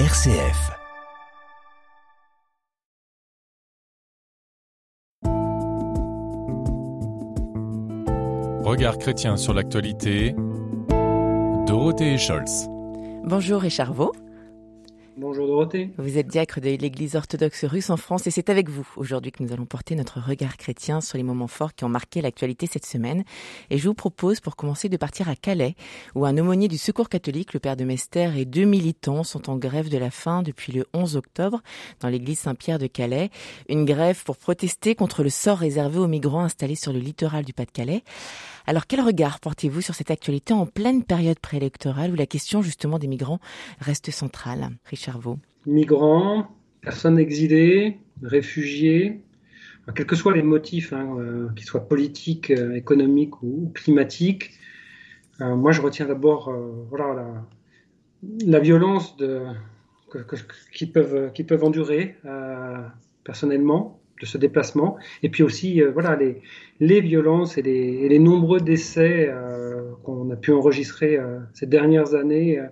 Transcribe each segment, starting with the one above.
RCF. Regard chrétien sur l'actualité. Dorothée Scholz. Bonjour Richard Vaux. Bonjour Dorothée. Vous êtes diacre de l'Église orthodoxe russe en France et c'est avec vous aujourd'hui que nous allons porter notre regard chrétien sur les moments forts qui ont marqué l'actualité cette semaine. Et je vous propose pour commencer de partir à Calais où un aumônier du Secours catholique, le père de Mester et deux militants sont en grève de la faim depuis le 11 octobre dans l'église Saint-Pierre de Calais. Une grève pour protester contre le sort réservé aux migrants installés sur le littoral du Pas-de-Calais. Alors quel regard portez-vous sur cette actualité en pleine période préélectorale où la question justement des migrants reste centrale? Richard Migrants, personnes exilées, réfugiés, quels que soient les motifs, hein, euh, qu'ils soient politiques, euh, économiques ou, climatiques, euh, moi je retiens d'abord voilà, la, violence qu'ils peuvent, qu'ils peuvent endurer personnellement de ce déplacement, et puis aussi voilà les, les violences et les nombreux décès qu'on a pu enregistrer ces dernières années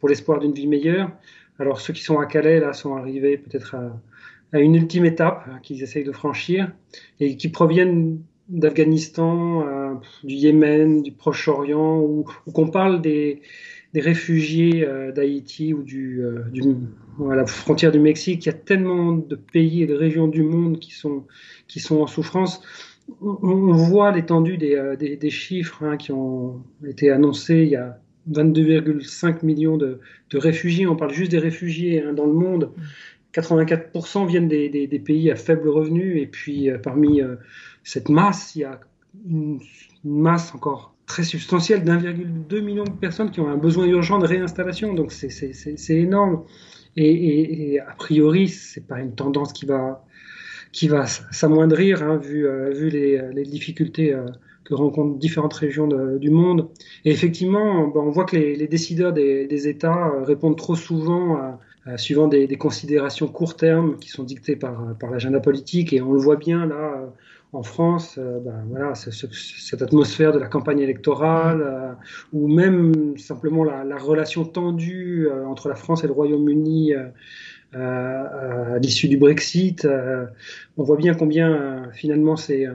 pour l'espoir d'une vie meilleure. Alors ceux qui sont à Calais là sont arrivés peut-être à, une ultime étape hein, qu'ils essayent de franchir et qui proviennent d'Afghanistan, euh, du Yémen, du Proche-Orient, ou, qu'on parle des, des réfugiés euh, d'Haïti ou du, euh, du, à la frontière du Mexique. Il y a tellement de pays et de régions du monde qui sont, qui sont en souffrance. On, voit l'étendue des, des, chiffres hein, qui ont été annoncés il y a 22,5 millions de, réfugiés. On parle juste des réfugiés hein, dans le monde. 84% viennent des, pays à faible revenu. Et puis, euh, parmi euh, cette masse, il y a une, masse encore très substantielle d'1,2 million de personnes qui ont un besoin urgent de réinstallation. Donc, c'est énorme. Et, a priori, c'est pas une tendance qui va, qui s'amoindrir, hein, vu, euh, vu les difficultés que rencontrent différentes régions du monde. Et effectivement, ben, on voit que les, décideurs des, États euh, répondent trop souvent à, suivant des, considérations court terme qui sont dictées par, par l'agenda politique. Et on le voit bien là euh, en France, euh, ben, voilà, cette atmosphère de la campagne électorale, ou même simplement la, relation tendue entre la France et le Royaume-Uni. à l'issue du Brexit, on voit bien combien finalement c'est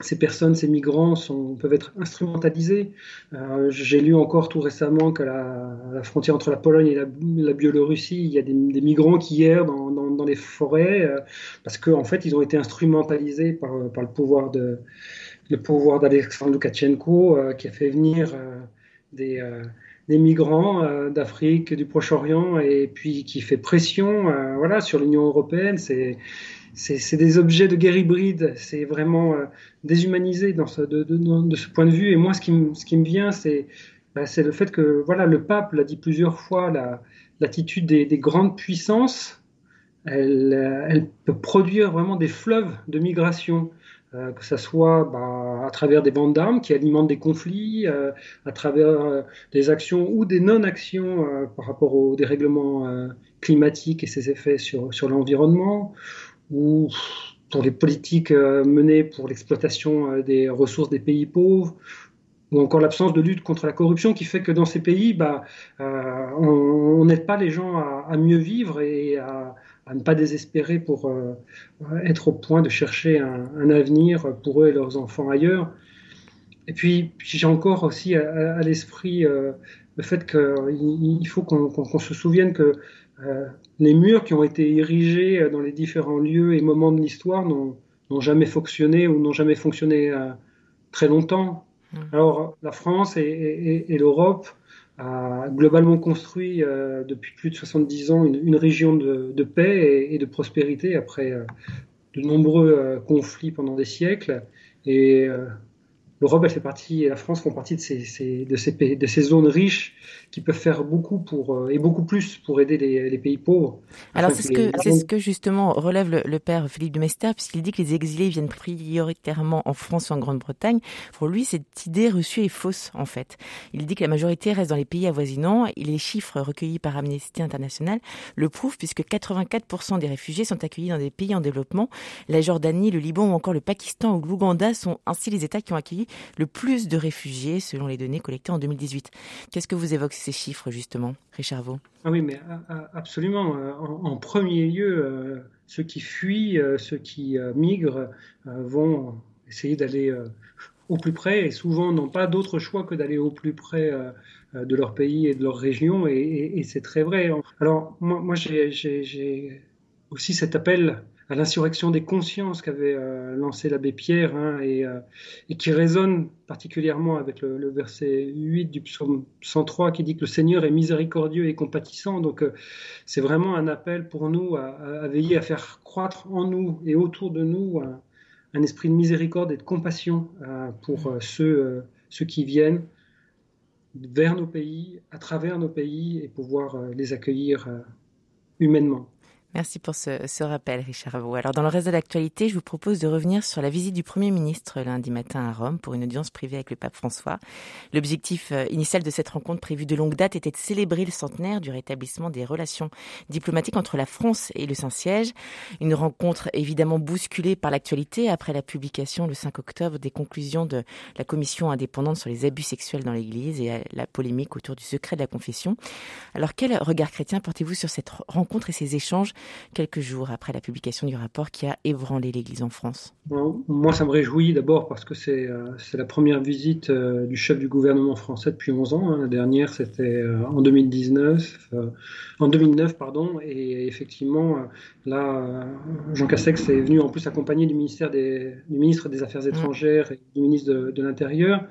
ces personnes, ces migrants peuvent être instrumentalisés. Euh, j'ai lu encore tout récemment qu'à la, frontière entre la Pologne et la, Biélorussie, il y a des, migrants qui errent dans, les forêts euh, parce qu'en en fait, ils ont été instrumentalisés par, le pouvoir de le d'Alexandre Loukachenko euh, qui a fait venir des, migrants d'Afrique, du Proche-Orient et puis qui fait pression voilà, sur l'Union européenne. C'est des objets de guerre hybride, c'est vraiment euh, déshumanisé dans ce, de, ce point de vue. Et moi, ce qui, me, ce qui me vient, c'est bah, le fait que voilà, le pape l'a dit plusieurs fois, l'attitude des, grandes puissances, elle, elle, peut produire vraiment des fleuves de migration. Euh, que ce soit bah, à travers des bandes d'armes qui alimentent des conflits, euh, à travers des actions ou des non-actions par rapport au dérèglement climatique et ses effets sur, sur l'environnement, ou pour les politiques euh, menées pour l'exploitation euh, des ressources des pays pauvres, ou encore l'absence de lutte contre la corruption qui fait que dans ces pays, bah, euh, on n'aide pas les gens à, mieux vivre et à, ne pas désespérer pour être au point de chercher un, avenir pour eux et leurs enfants ailleurs. Et puis, j'ai encore aussi à, l'esprit le fait qu'il faut qu'on se souvienne que les murs qui ont été érigés euh, dans les différents lieux et moments de l'histoire n'ont jamais fonctionné ou n'ont jamais fonctionné euh, très longtemps. Mmh. Alors la France et, l'Europe a globalement construit depuis plus de 70 ans une, région de, paix et, de prospérité après de nombreux conflits pendant des siècles. Et l'Europe, elle fait partie, et la France font partie de ces, de, ces, de ces zones riches qui peuvent faire beaucoup pour, euh, et beaucoup plus pour aider les, pays pauvres. Alors c'est ce, que, c'est ce que justement relève le, père Philippe de Mester, puisqu'il dit que les exilés viennent prioritairement en France ou en Grande-Bretagne. Pour lui, cette idée reçue est fausse en fait. Il dit que la majorité reste dans les pays avoisinants et les chiffres recueillis par Amnesty International le prouvent puisque 84% des réfugiés sont accueillis dans des pays en développement. La Jordanie, le Liban ou encore le Pakistan ou l'Ouganda sont ainsi les États qui ont accueilli le plus de réfugiés selon les données collectées en 2018. Qu'est-ce que vous évoquez ces chiffres justement, Richard Vaux? Ah oui, mais absolument. En, premier lieu, ceux qui fuient, ceux qui migrent vont essayer d'aller au plus près et souvent n'ont pas d'autre choix que d'aller au plus près de leur pays et de leur région et, c'est très vrai. Alors moi, moi j'ai aussi cet appel à l'insurrection des consciences qu'avait euh, lancé l'abbé Pierre hein, euh, et, qui résonne particulièrement avec le, verset 8 du psaume 103 qui dit que le Seigneur est miséricordieux et compatissant. Donc euh, c'est vraiment un appel pour nous à, veiller à faire croître en nous et autour de nous un, esprit de miséricorde et de compassion pour ceux, ceux qui viennent vers nos pays, à travers nos pays et pouvoir les accueillir humainement. Merci pour ce, rappel, Richard Avou. Alors, dans le reste de l'actualité, je vous propose de revenir sur la visite du Premier ministre lundi matin à Rome pour une audience privée avec le pape François. L'objectif euh, initial de cette rencontre prévue de longue date était de célébrer le centenaire du rétablissement des relations diplomatiques entre la France et le Saint-Siège. Une rencontre évidemment bousculée par l'actualité après la publication le 5 octobre des conclusions de la commission indépendante sur les abus sexuels dans l'Église et la polémique autour du secret de la confession. Alors, quel regard chrétien portez-vous sur cette rencontre et ces échanges quelques jours après la publication du rapport qui a ébranlé l'Église en France Moi, ça me réjouit d'abord parce que c'est euh, la première visite euh, du chef du gouvernement français depuis 11 ans. Hein. La dernière, c'était euh, en 2019, en 2009, pardon. Et effectivement, là, Jean Castex est venu en plus accompagné du, ministère des, du ministre des Affaires étrangères et du ministre de, de l'Intérieur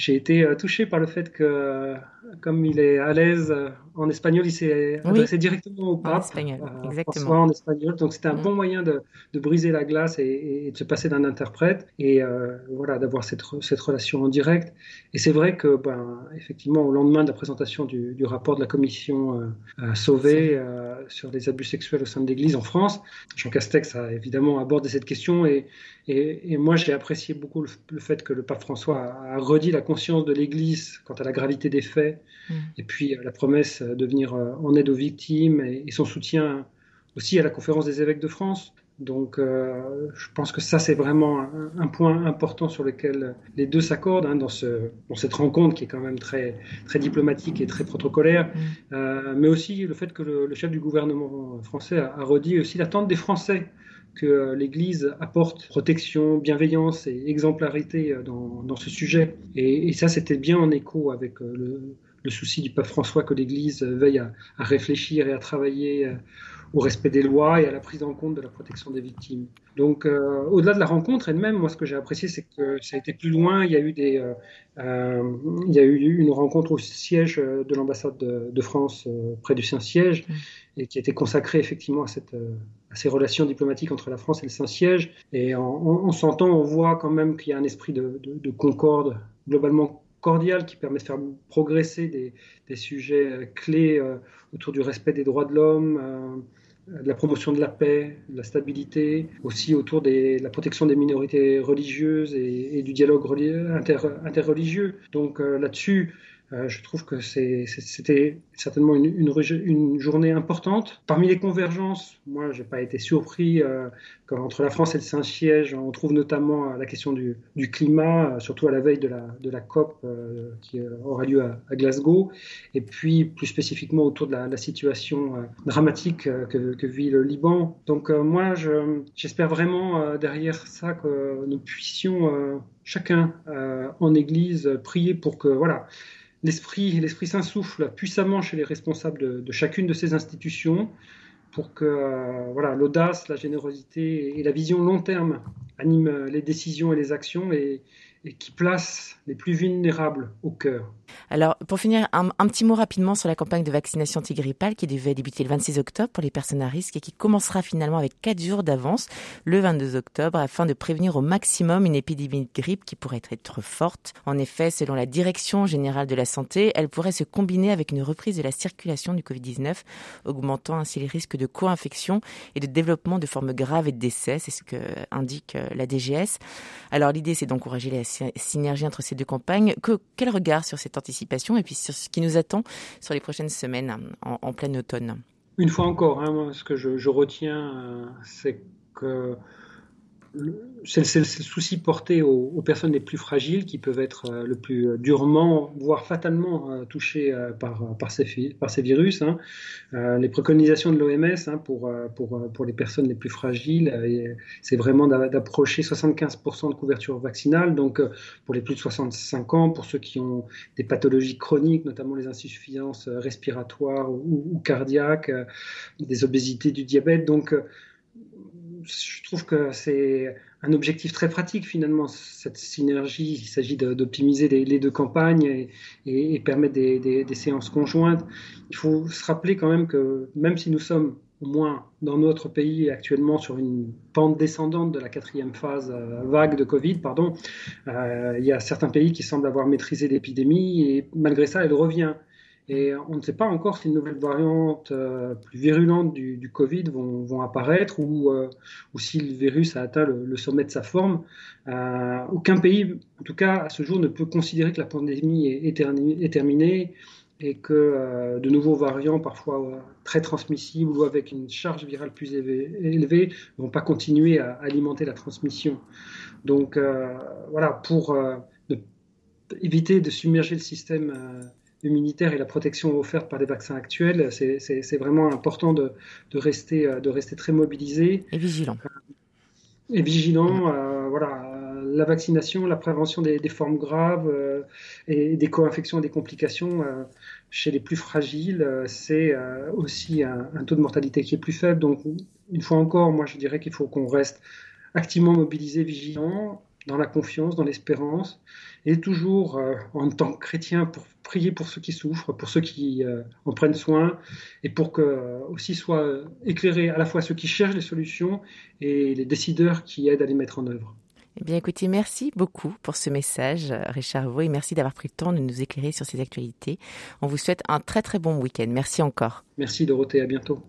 j'ai été touché par le fait que comme il est à l'aise euh, en espagnol, il s'est adressé directement au pape. En espagnol, euh, exactement. en espagnol. Donc c'était un mm. bon moyen de, de, briser la glace et, de se passer d'un interprète et euh, voilà d'avoir cette, cette, relation en direct. Et c'est vrai que ben effectivement au lendemain de la présentation du, du rapport de la commission euh, Sauvé sur les abus sexuels au sein de l'Église en France, Jean Castex a évidemment abordé cette question et, et, et moi j'ai apprécié beaucoup le, fait que le pape François a, a redit la conscience de l'Église quant à la gravité des faits Mm. Et puis euh, la promesse de venir euh, en aide aux victimes et, son soutien aussi à la conférence des évêques de France. Donc euh, je pense que ça c'est vraiment un, point important sur lequel les deux s'accordent hein, dans, ce, dans cette rencontre qui est quand même très, très diplomatique et très protocolaire, mm. mais aussi le fait que le, chef du gouvernement français a, redit aussi l'attente des Français que l'Église apporte protection, bienveillance et exemplarité dans, dans ce sujet. Et, ça c'était bien en écho avec le le souci du pape François que l'Église veille à, réfléchir et à travailler euh, au respect des lois et à la prise en compte de la protection des victimes. Donc, euh, au-delà de la rencontre elle-même, moi, ce que j'ai apprécié, c'est que ça a été plus loin. Il y a eu des, euh, il y a eu une rencontre au siège de l'ambassade de, France près du Saint-Siège mmh. Et qui était consacrée effectivement à cette à ces relations diplomatiques entre la France et le Saint-Siège. Et en, en, s'entend, on voit quand même qu'il y a un esprit de, de, de concorde globalement cordial qui permet de faire progresser des, sujets euh, clés euh, autour du respect des droits de l'homme, euh, de la promotion de la paix, de la stabilité, aussi autour de la protection des minorités religieuses et, du dialogue inter, interreligieux. Donc là-dessus, euh, je trouve que c'était certainement une, journée importante. Parmi les convergences, moi, j'ai pas été surpris euh, qu'entre la France et le Saint-Siège, on trouve notamment euh, la question du, climat, surtout à la veille de la, COP qui aura lieu à, Glasgow, et puis plus spécifiquement autour de la, situation dramatique que, que, vit le Liban. Donc moi, j'espère vraiment derrière ça que nous puissions chacun en Église prier pour que voilà l'esprit, l'esprit puissamment chez les responsables de, chacune de ces institutions pour que euh, voilà l'audace, la générosité et la vision long terme animent les décisions et les actions et qui place les plus vulnérables au cœur. Alors, pour finir, un, petit mot rapidement sur la campagne de vaccination antigrippale qui devait débuter le 26 octobre pour les personnes à risque et qui commencera finalement avec 4 jours d'avance le 22 octobre afin de prévenir au maximum une épidémie de grippe qui pourrait être forte. En effet, selon la Direction générale de la santé, elle pourrait se combiner avec une reprise de la circulation du Covid-19, augmentant ainsi les risques de co-infection et de développement de formes graves et de décès. C'est ce que indique euh, la DGS. Alors, l'idée, c'est d'encourager la synergie entre ces deux campagnes. Que, quel regard sur cette anticipation et puis sur ce qui nous attend sur les prochaines semaines en, en plein automne? Une fois encore, hein, ce que je, retiens, euh, c'est que c'est le, souci porté aux, personnes les plus fragiles qui peuvent être euh, le plus durement, voire fatalement euh, touchées euh, par, ces, virus. Hein. les préconisations de l'OMS hein, pour, les personnes les plus fragiles, c'est vraiment d'approcher 75% de couverture vaccinale. Donc pour les plus de 65 ans, pour ceux qui ont des pathologies chroniques, notamment les insuffisances respiratoires ou, cardiaques, des obésités, du diabète. Je trouve que c'est un objectif très pratique finalement, cette synergie. Il s'agit d'optimiser les, deux campagnes et, permettre des, séances conjointes. Il faut se rappeler quand même que même si nous sommes au moins dans notre pays actuellement sur une pente descendante de la quatrième phase euh, vague de Covid, pardon, euh, il y a certains pays qui semblent avoir maîtrisé l'épidémie et malgré ça, elle revient. Et on ne sait pas encore si de nouvelles variantes euh, plus virulentes du, Covid vont, apparaître ou, euh, ou, si le virus a atteint le, sommet de sa forme. Euh, aucun pays, en tout cas à ce jour, ne peut considérer que la pandémie est, terminée et que de nouveaux variants, parfois très transmissibles ou avec une charge virale plus élevée, ne vont pas continuer à alimenter la transmission. Donc voilà, pour éviter de submerger le système immunitaire et la protection offerte par les vaccins actuels, c'est vraiment important de, de, rester, euh, de rester très mobilisé. Et vigilant. Et vigilant, euh, voilà. La vaccination, la prévention des, formes graves euh, et des co-infections et des complications chez les plus fragiles, c'est aussi un, un, taux de mortalité qui est plus faible. Donc, une fois encore, moi je dirais qu'il faut qu'on reste activement mobilisé, vigilant, dans la confiance, dans l'espérance, et toujours euh, en tant que chrétien pour prier pour ceux qui souffrent, pour ceux qui euh, en prennent soin, et pour que euh, aussi soient éclairés à la fois ceux qui cherchent les solutions et les décideurs qui aident à les mettre en œuvre. Eh bien, écoutez, merci beaucoup pour ce message, Richard Vaux, et merci d'avoir pris le temps de nous éclairer sur ces actualités. On vous souhaite un très très bon week-end. Merci encore. Merci Dorothée, à bientôt.